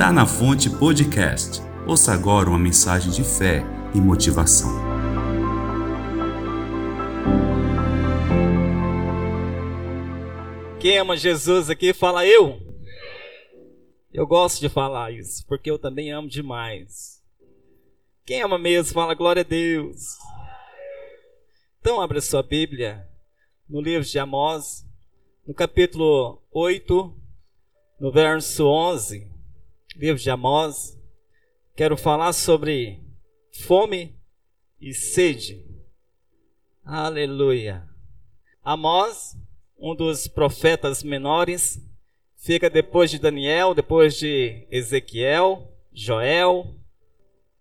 Tá na Fonte Podcast. Ouça agora uma mensagem de fé e motivação. Quem ama Jesus aqui, fala eu. Eu gosto de falar isso, porque eu também amo demais. Quem ama mesmo, fala glória a Deus. Então, abra sua Bíblia no livro de Amós, no capítulo 8, no verso 11. Livro de Amós. Quero falar sobre fome e sede. Aleluia. Amós, um dos profetas menores, fica depois de Daniel, depois de Ezequiel, Joel,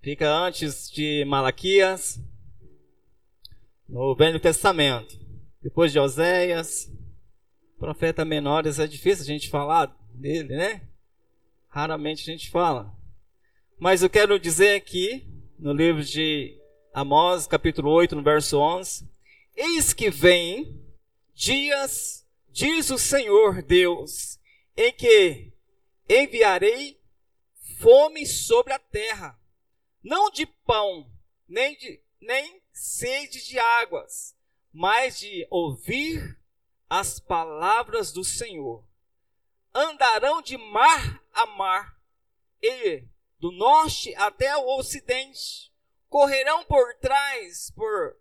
fica antes de Malaquias, no Velho Testamento. Depois de Oséias, profeta menores, é difícil a gente falar dele, né? Raramente a gente fala. Mas eu quero dizer aqui, no livro de Amós, capítulo 8, no verso 11: Eis que vem dias, diz o Senhor Deus, em que enviarei fome sobre a terra, não de pão, nem de nem sede de águas, mas de ouvir as palavras do Senhor. Andarão de mar a mar e do norte até o ocidente, correrão por trás, por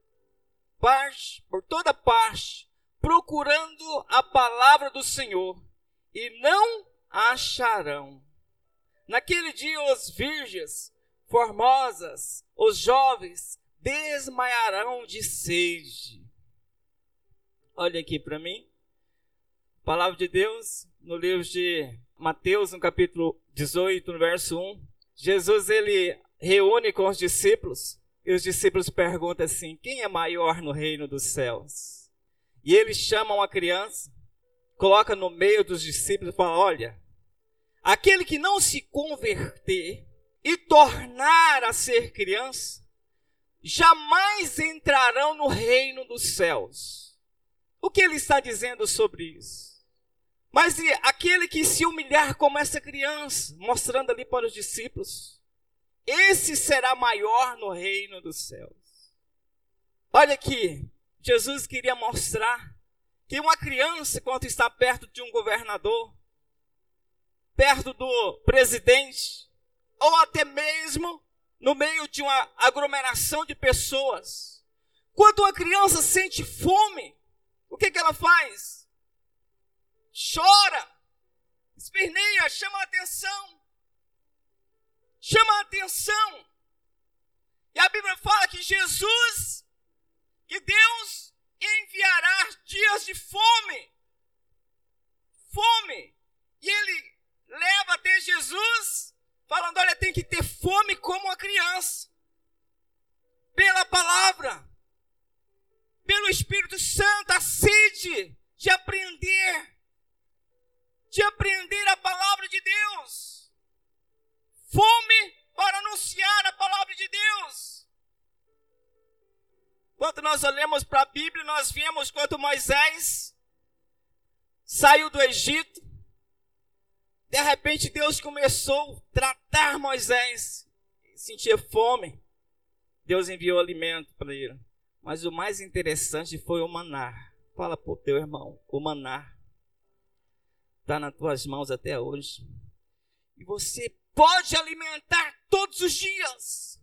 parte, por toda parte, procurando a palavra do Senhor, e não acharão. Naquele dia os virgens formosas, os jovens, desmaiarão de sede. Olha aqui para mim. Palavra de Deus no livro de Mateus, no capítulo 18, no verso 1. Jesus ele reúne com os discípulos e os discípulos perguntam assim: quem é maior no reino dos céus? E eles chamam a criança, coloca no meio dos discípulos e fala: olha, aquele que não se converter e tornar a ser criança, jamais entrarão no reino dos céus. O que ele está dizendo sobre isso? Mas aquele que se humilhar como essa criança, mostrando ali para os discípulos, esse será maior no reino dos céus. Olha aqui, Jesus queria mostrar que uma criança, quando está perto de um governador, perto do presidente, ou até mesmo no meio de uma aglomeração de pessoas. Quando uma criança sente fome, o que, que ela faz? Chora, esperneia, chama a atenção. Chama a atenção. E a Bíblia fala que Jesus, que Deus enviará dias de fome. Fome. E ele leva até Jesus falando: olha, tem que ter fome como uma criança, pela palavra, pelo Espírito Santo, a sede de aprender, de aprender a palavra de Deus, fome para anunciar a palavra de Deus. Quando nós olhamos para a Bíblia, nós vemos quando Moisés saiu do Egito, de repente Deus começou a tratar Moisés. Sentia fome. Deus enviou alimento para ele. Mas o mais interessante foi o maná. Fala para o teu irmão, o maná está nas tuas mãos até hoje. E você pode alimentar todos os dias.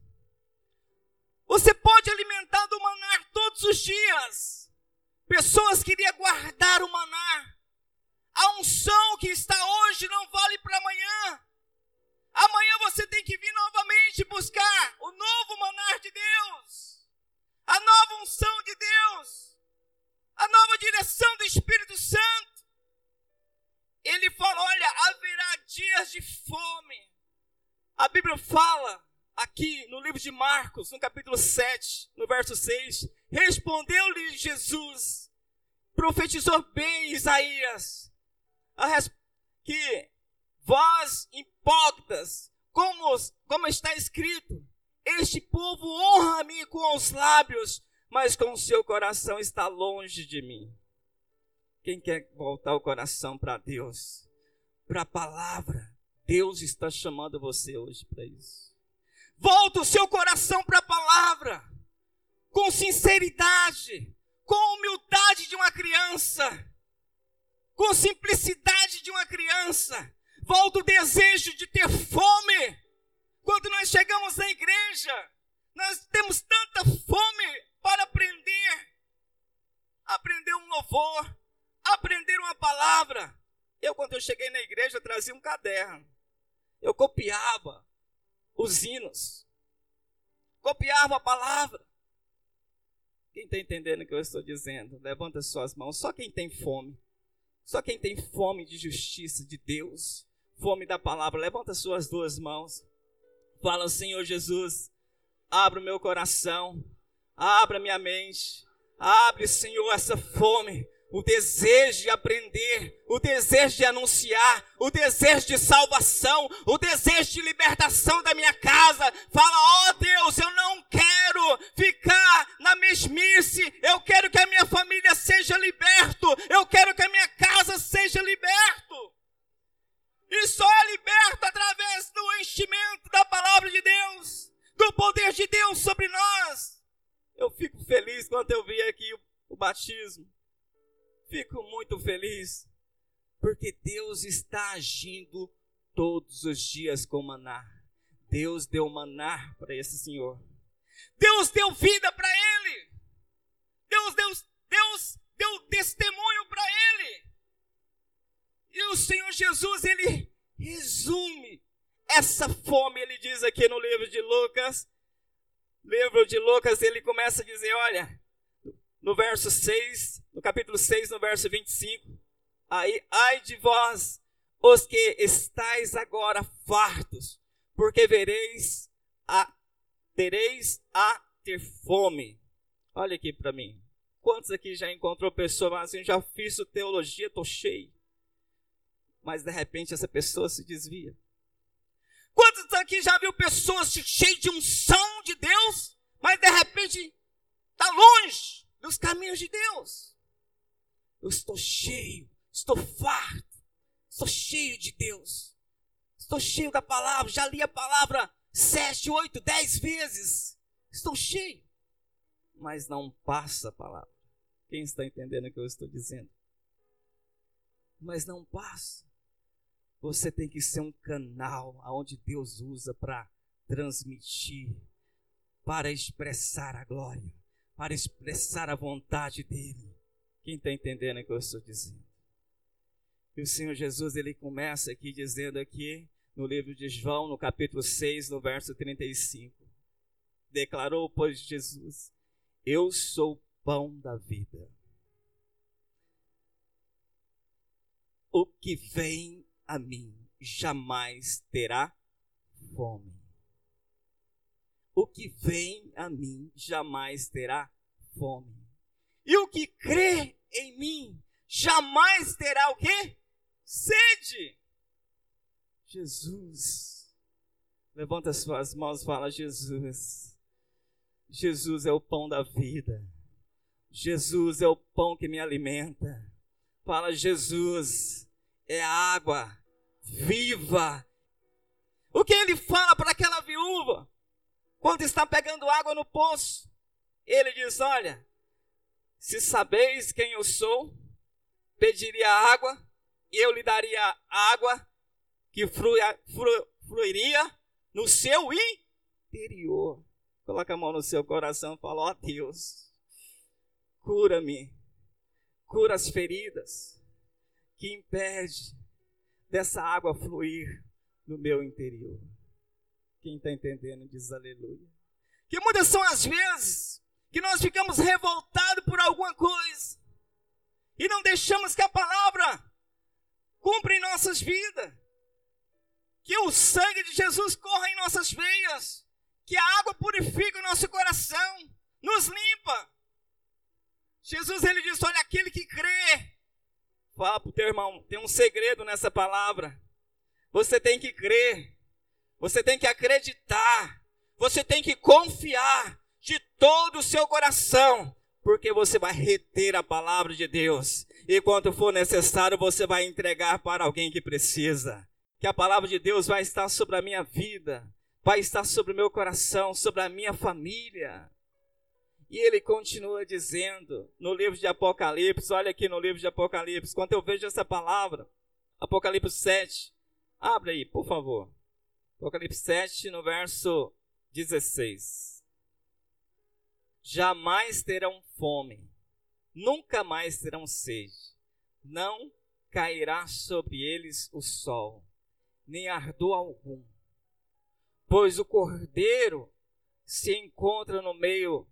Você pode alimentar do maná todos os dias. Pessoas queriam guardar o maná. A unção que está hoje não vale para amanhã. Amanhã você tem que vir novamente buscar o novo manar de Deus, a nova unção de Deus, a nova direção do Espírito Santo. Ele fala: olha, haverá dias de fome. A Bíblia fala aqui no livro de Marcos, no capítulo 7, no verso 6, respondeu-lhe Jesus, profetizou bem Isaías, que vós hipócritas, como, como está escrito, este povo honra-me com os lábios, mas com o seu coração está longe de mim. Quem quer voltar o coração para Deus, para a palavra, Deus está chamando você hoje para isso. Volta o seu coração para a palavra, com sinceridade, com humildade de uma criança, com simplicidade de uma criança. Volta o desejo de ter fome. Quando nós chegamos na igreja, nós temos tanta fome para aprender. Aprender um louvor, aprender uma palavra. Eu, quando eu cheguei na igreja, trazia um caderno. Eu copiava os hinos. Copiava a palavra. Quem está entendendo o que eu estou dizendo? Levanta suas mãos. Só quem tem fome. Só quem tem fome de justiça de Deus. Fome da palavra. Levanta suas duas mãos. Fala, Senhor Jesus, abra o meu coração. Abra minha mente. Abre, Senhor, essa fome o desejo de aprender, o desejo de anunciar, o desejo de salvação, o desejo de libertação da minha casa. Fala, ó oh Deus, eu não quero ficar na mesmice, eu quero que a minha família seja liberto, eu quero que a minha casa seja liberto. E só é liberto através do enchimento da palavra de Deus, do poder de Deus sobre nós. Eu fico feliz quando eu vi aqui o, o batismo Fico muito feliz, porque Deus está agindo todos os dias com maná. Deus deu maná para esse senhor. Deus deu vida para ele. Deus, Deus, Deus deu testemunho para ele. E o Senhor Jesus, ele resume essa fome, ele diz aqui no livro de Lucas. Livro de Lucas, ele começa a dizer: Olha, no verso 6, no capítulo 6, no verso 25. Aí, ai de vós, os que estáis agora fartos, porque vereis a tereis a ter fome. Olha aqui para mim. Quantos aqui já encontrou pessoa assim, já fiz teologia, tô cheio. Mas de repente essa pessoa se desvia. Quantos aqui já viu pessoas cheias de unção de Deus, mas de repente está longe? Nos caminhos de Deus. Eu estou cheio, estou farto, estou cheio de Deus. Estou cheio da palavra, já li a palavra sete, oito, dez vezes. Estou cheio. Mas não passa a palavra. Quem está entendendo o que eu estou dizendo? Mas não passa. Você tem que ser um canal aonde Deus usa para transmitir, para expressar a glória para expressar a vontade dele. Quem está entendendo o que eu estou dizendo? E o Senhor Jesus, ele começa aqui dizendo aqui, no livro de João, no capítulo 6, no verso 35. Declarou, pois, Jesus, eu sou o pão da vida. O que vem a mim jamais terá fome o que vem a mim jamais terá fome. E o que crê em mim jamais terá o quê? Sede. Jesus. Levanta suas mãos e fala: Jesus. Jesus é o pão da vida. Jesus é o pão que me alimenta. Fala, Jesus é a água viva. O que ele fala para aquela viúva? Quando está pegando água no poço, ele diz: Olha, se sabeis quem eu sou, pediria água, e eu lhe daria água que fluia, flu, fluiria no seu interior. Coloca a mão no seu coração e fala: Ó oh, Deus, cura-me, cura as feridas que impede dessa água fluir no meu interior. Quem está entendendo diz aleluia. Que muitas são as vezes que nós ficamos revoltados por alguma coisa e não deixamos que a palavra cumpra em nossas vidas. Que o sangue de Jesus corra em nossas veias. Que a água purifique o nosso coração, nos limpa. Jesus ele diz: Olha, aquele que crê. Fala para o teu irmão, tem um segredo nessa palavra. Você tem que crer. Você tem que acreditar. Você tem que confiar de todo o seu coração, porque você vai reter a palavra de Deus. E quando for necessário, você vai entregar para alguém que precisa. que a palavra de Deus vai estar sobre a minha vida, vai estar sobre o meu coração, sobre a minha família. E ele continua dizendo no livro de Apocalipse, olha aqui no livro de Apocalipse, quando eu vejo essa palavra, Apocalipse 7, abre aí, por favor. Apocalipse 7, no verso 16. Jamais terão fome, nunca mais terão sede, não cairá sobre eles o sol, nem ardor algum, pois o cordeiro se encontra no meio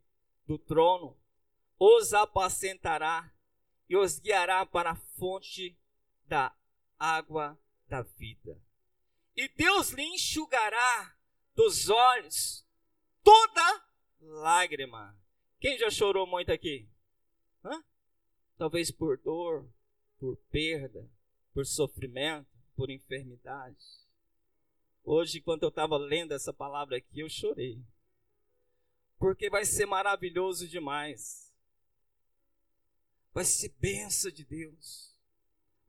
do trono, os apacentará e os guiará para a fonte da água da vida. E Deus lhe enxugará dos olhos toda lágrima. Quem já chorou muito aqui? Hã? Talvez por dor, por perda, por sofrimento, por enfermidade. Hoje, quando eu estava lendo essa palavra aqui, eu chorei porque vai ser maravilhoso demais. Vai ser benção de Deus.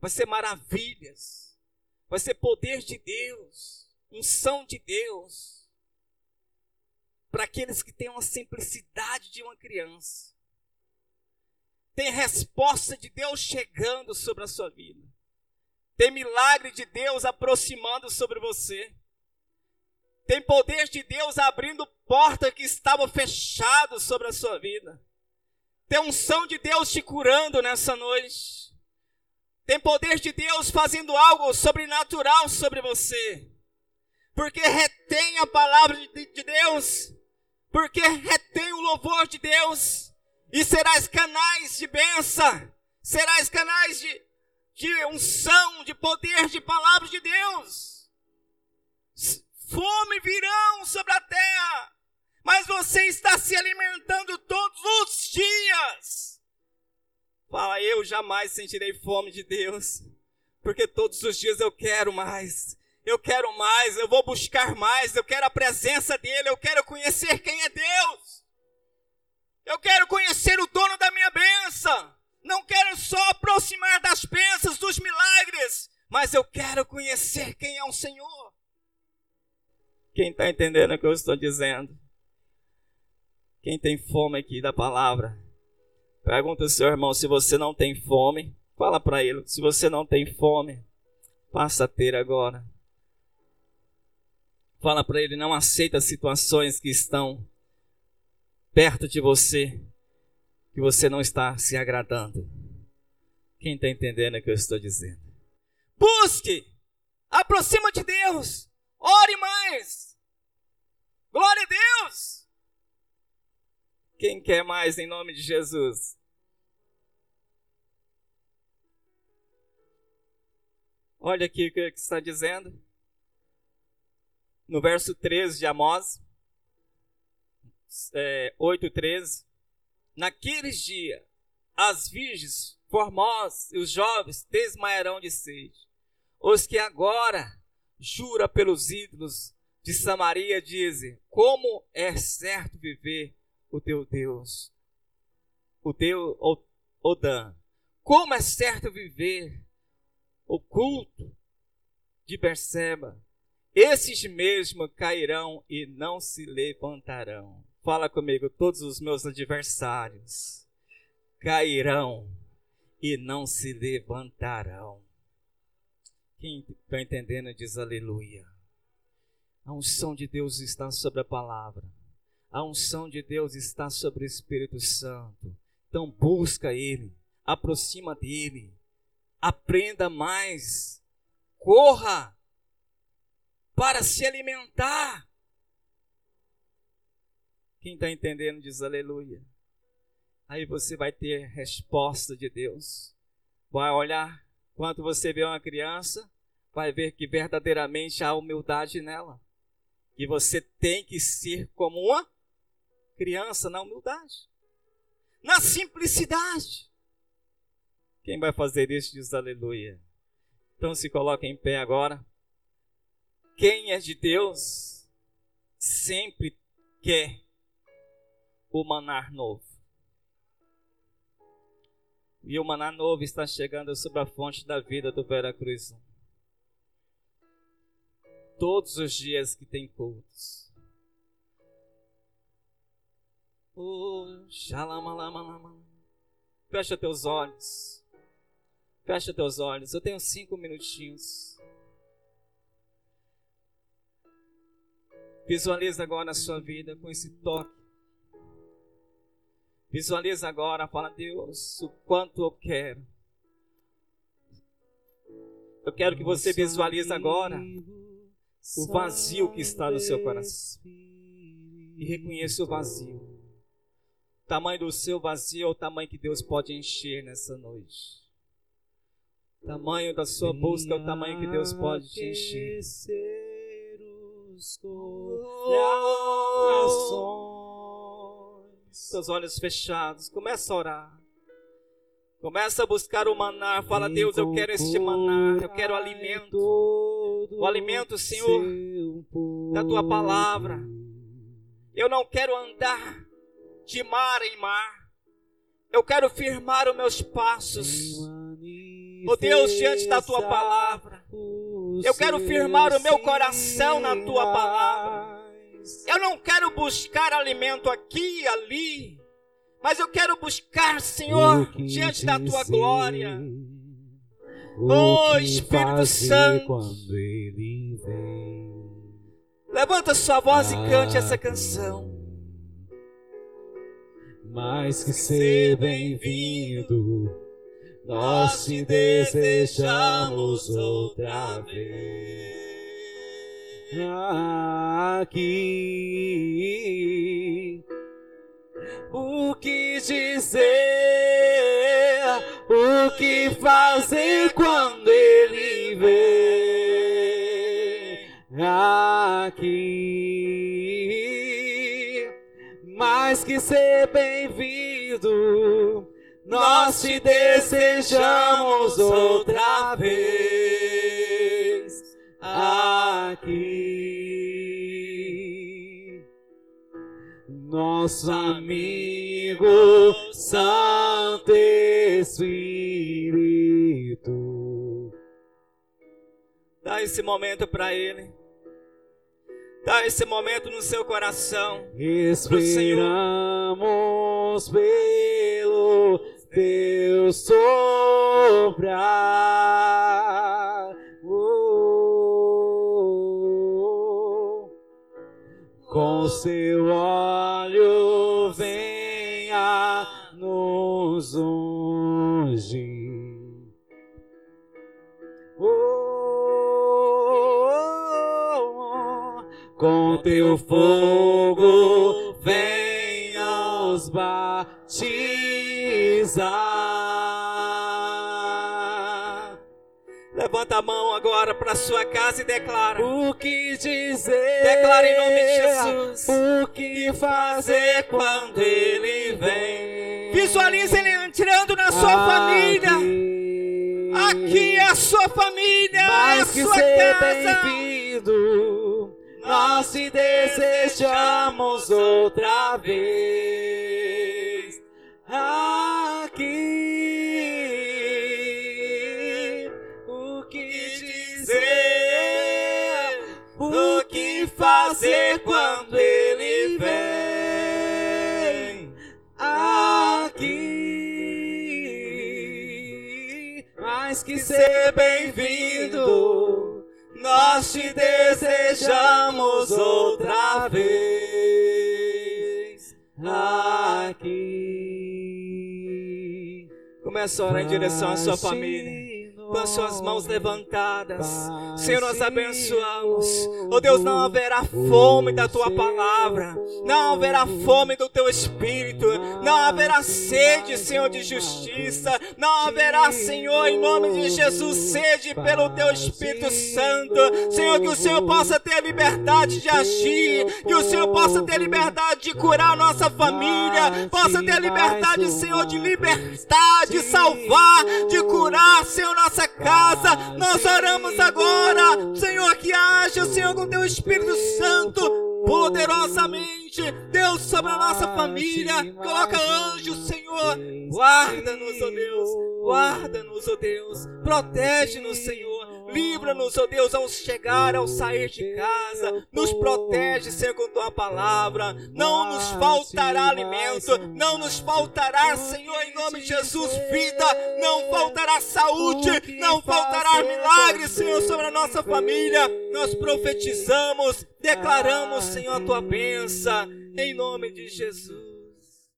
Vai ser maravilhas. Vai ser poder de Deus. Unção de Deus. Para aqueles que têm uma simplicidade de uma criança. Tem resposta de Deus chegando sobre a sua vida. Tem milagre de Deus aproximando sobre você. Tem poder de Deus abrindo porta que estava fechada sobre a sua vida. Tem unção de Deus te curando nessa noite. Tem poder de Deus fazendo algo sobrenatural sobre você. Porque retém a palavra de, de Deus. Porque retém o louvor de Deus. E serás canais de bênção. Serás canais de, de unção, de poder, de palavra de Deus. Fome virão sobre a terra mas você está se alimentando todos os dias. Fala, eu jamais sentirei fome de Deus, porque todos os dias eu quero mais. Eu quero mais, eu vou buscar mais, eu quero a presença dele, eu quero conhecer quem é Deus. Eu quero conhecer o dono da minha benção. Não quero só aproximar das bênçãos, dos milagres, mas eu quero conhecer quem é o Senhor. Quem está entendendo o que eu estou dizendo? Quem tem fome aqui da palavra? Pergunta ao seu irmão se você não tem fome. Fala para ele, se você não tem fome, passa a ter agora. Fala para ele, não aceita situações que estão perto de você, que você não está se agradando. Quem está entendendo o que eu estou dizendo? Busque! Aproxima de Deus! Ore mais! Glória a Deus! Quem quer mais em nome de Jesus? Olha aqui o que está dizendo. No verso 13 de Amós, é, 8,13. Naqueles dias, as virgens formosas e os jovens desmaiarão de sede. Os que agora jura pelos ídolos de Samaria dizem: Como é certo viver o teu Deus, o teu Odã. Como é certo viver o culto de Berseba. Esses mesmo cairão e não se levantarão. Fala comigo, todos os meus adversários cairão e não se levantarão. Quem está entendendo diz aleluia. A unção de Deus está sobre a palavra. A unção de Deus está sobre o Espírito Santo. Então busca Ele, aproxima dele, aprenda mais, corra para se alimentar. Quem está entendendo diz aleluia. Aí você vai ter resposta de Deus. Vai olhar, quando você vê uma criança, vai ver que verdadeiramente há humildade nela. E você tem que ser como uma criança na humildade, na simplicidade. Quem vai fazer isso diz aleluia. Então se coloca em pé agora. Quem é de Deus sempre quer o manar novo. E o maná novo está chegando sobre a fonte da vida do Vera Cruz. todos os dias que tem cultos. Oh. Fecha teus olhos. Fecha teus olhos. Eu tenho cinco minutinhos. Visualiza agora a sua vida com esse toque. Visualiza agora, fala, Deus, o quanto eu quero. Eu quero que você visualize agora o vazio que está no seu coração. E reconheça o vazio. O tamanho do seu vazio é o tamanho que Deus pode encher nessa noite. O tamanho da sua busca é o tamanho que Deus pode te encher. Seus olhos fechados, começa a orar. Começa a buscar o maná. Fala, Deus, eu quero este maná. Eu quero alimento. O alimento, Senhor, da tua palavra. Eu não quero andar de mar em mar. Eu quero firmar os meus passos. Oh Deus, diante da tua palavra. Eu quero firmar o meu coração na tua palavra. Eu não quero buscar alimento aqui e ali, mas eu quero buscar, Senhor, diante da tua glória. Oh Espírito Santo, levanta sua voz e cante essa canção. Mais que ser bem-vindo nós te desejamos outra vez aqui. O que dizer, o que fazer quando ele vem aqui? Mais que ser bem-vindo nós te desejamos outra vez aqui. Nosso amigo Santo Espírito. Dá esse momento para Ele. Dá esse momento no seu coração. Esperamos pelo teu sobrar. Oh, com seu olho venha nos ungir. Teu fogo venha os batizar. Levanta a mão agora para sua casa e declara. O que dizer? Declara em nome de Jesus. O que fazer quando ele vem? Visualize ele entrando na sua família. Aqui é a sua família, é a Mais que sua casa. Nós te desejamos outra vez aqui. O que dizer? O que fazer quando ele vem aqui? Mais que ser bem-vindo, nós te desejamos outra vez aqui. Começa a orar em direção à sua família. Com as suas mãos levantadas, Senhor, nós abençoamos. Oh Deus, não haverá fome da tua palavra, não haverá fome do teu espírito, não haverá sede, Senhor, de justiça, não haverá, Senhor, em nome de Jesus, sede pelo teu Espírito Santo. Senhor, que o Senhor possa ter a liberdade de agir, que o Senhor possa ter a liberdade de curar a nossa família, possa ter a liberdade, Senhor, de libertar, de salvar, de curar, Senhor, nossa casa. Nós oramos agora, Senhor, que haja, Senhor, com teu Espírito Santo poderosamente, Deus, sobre a nossa família. Coloca anjos, Senhor. Guarda-nos, ó Deus. Guarda-nos, ó Deus. Protege-nos, Senhor. Livra-nos, ó Deus, ao chegar, ao sair de casa. Nos protege, Senhor, com tua palavra. Não nos faltará alimento, não nos faltará, Senhor, em nome de Jesus, vida. Não faltará saúde, não faltará milagres, Senhor, sobre a nossa família. Nós profetizamos, declaramos, Senhor, a tua bênção, em nome de Jesus.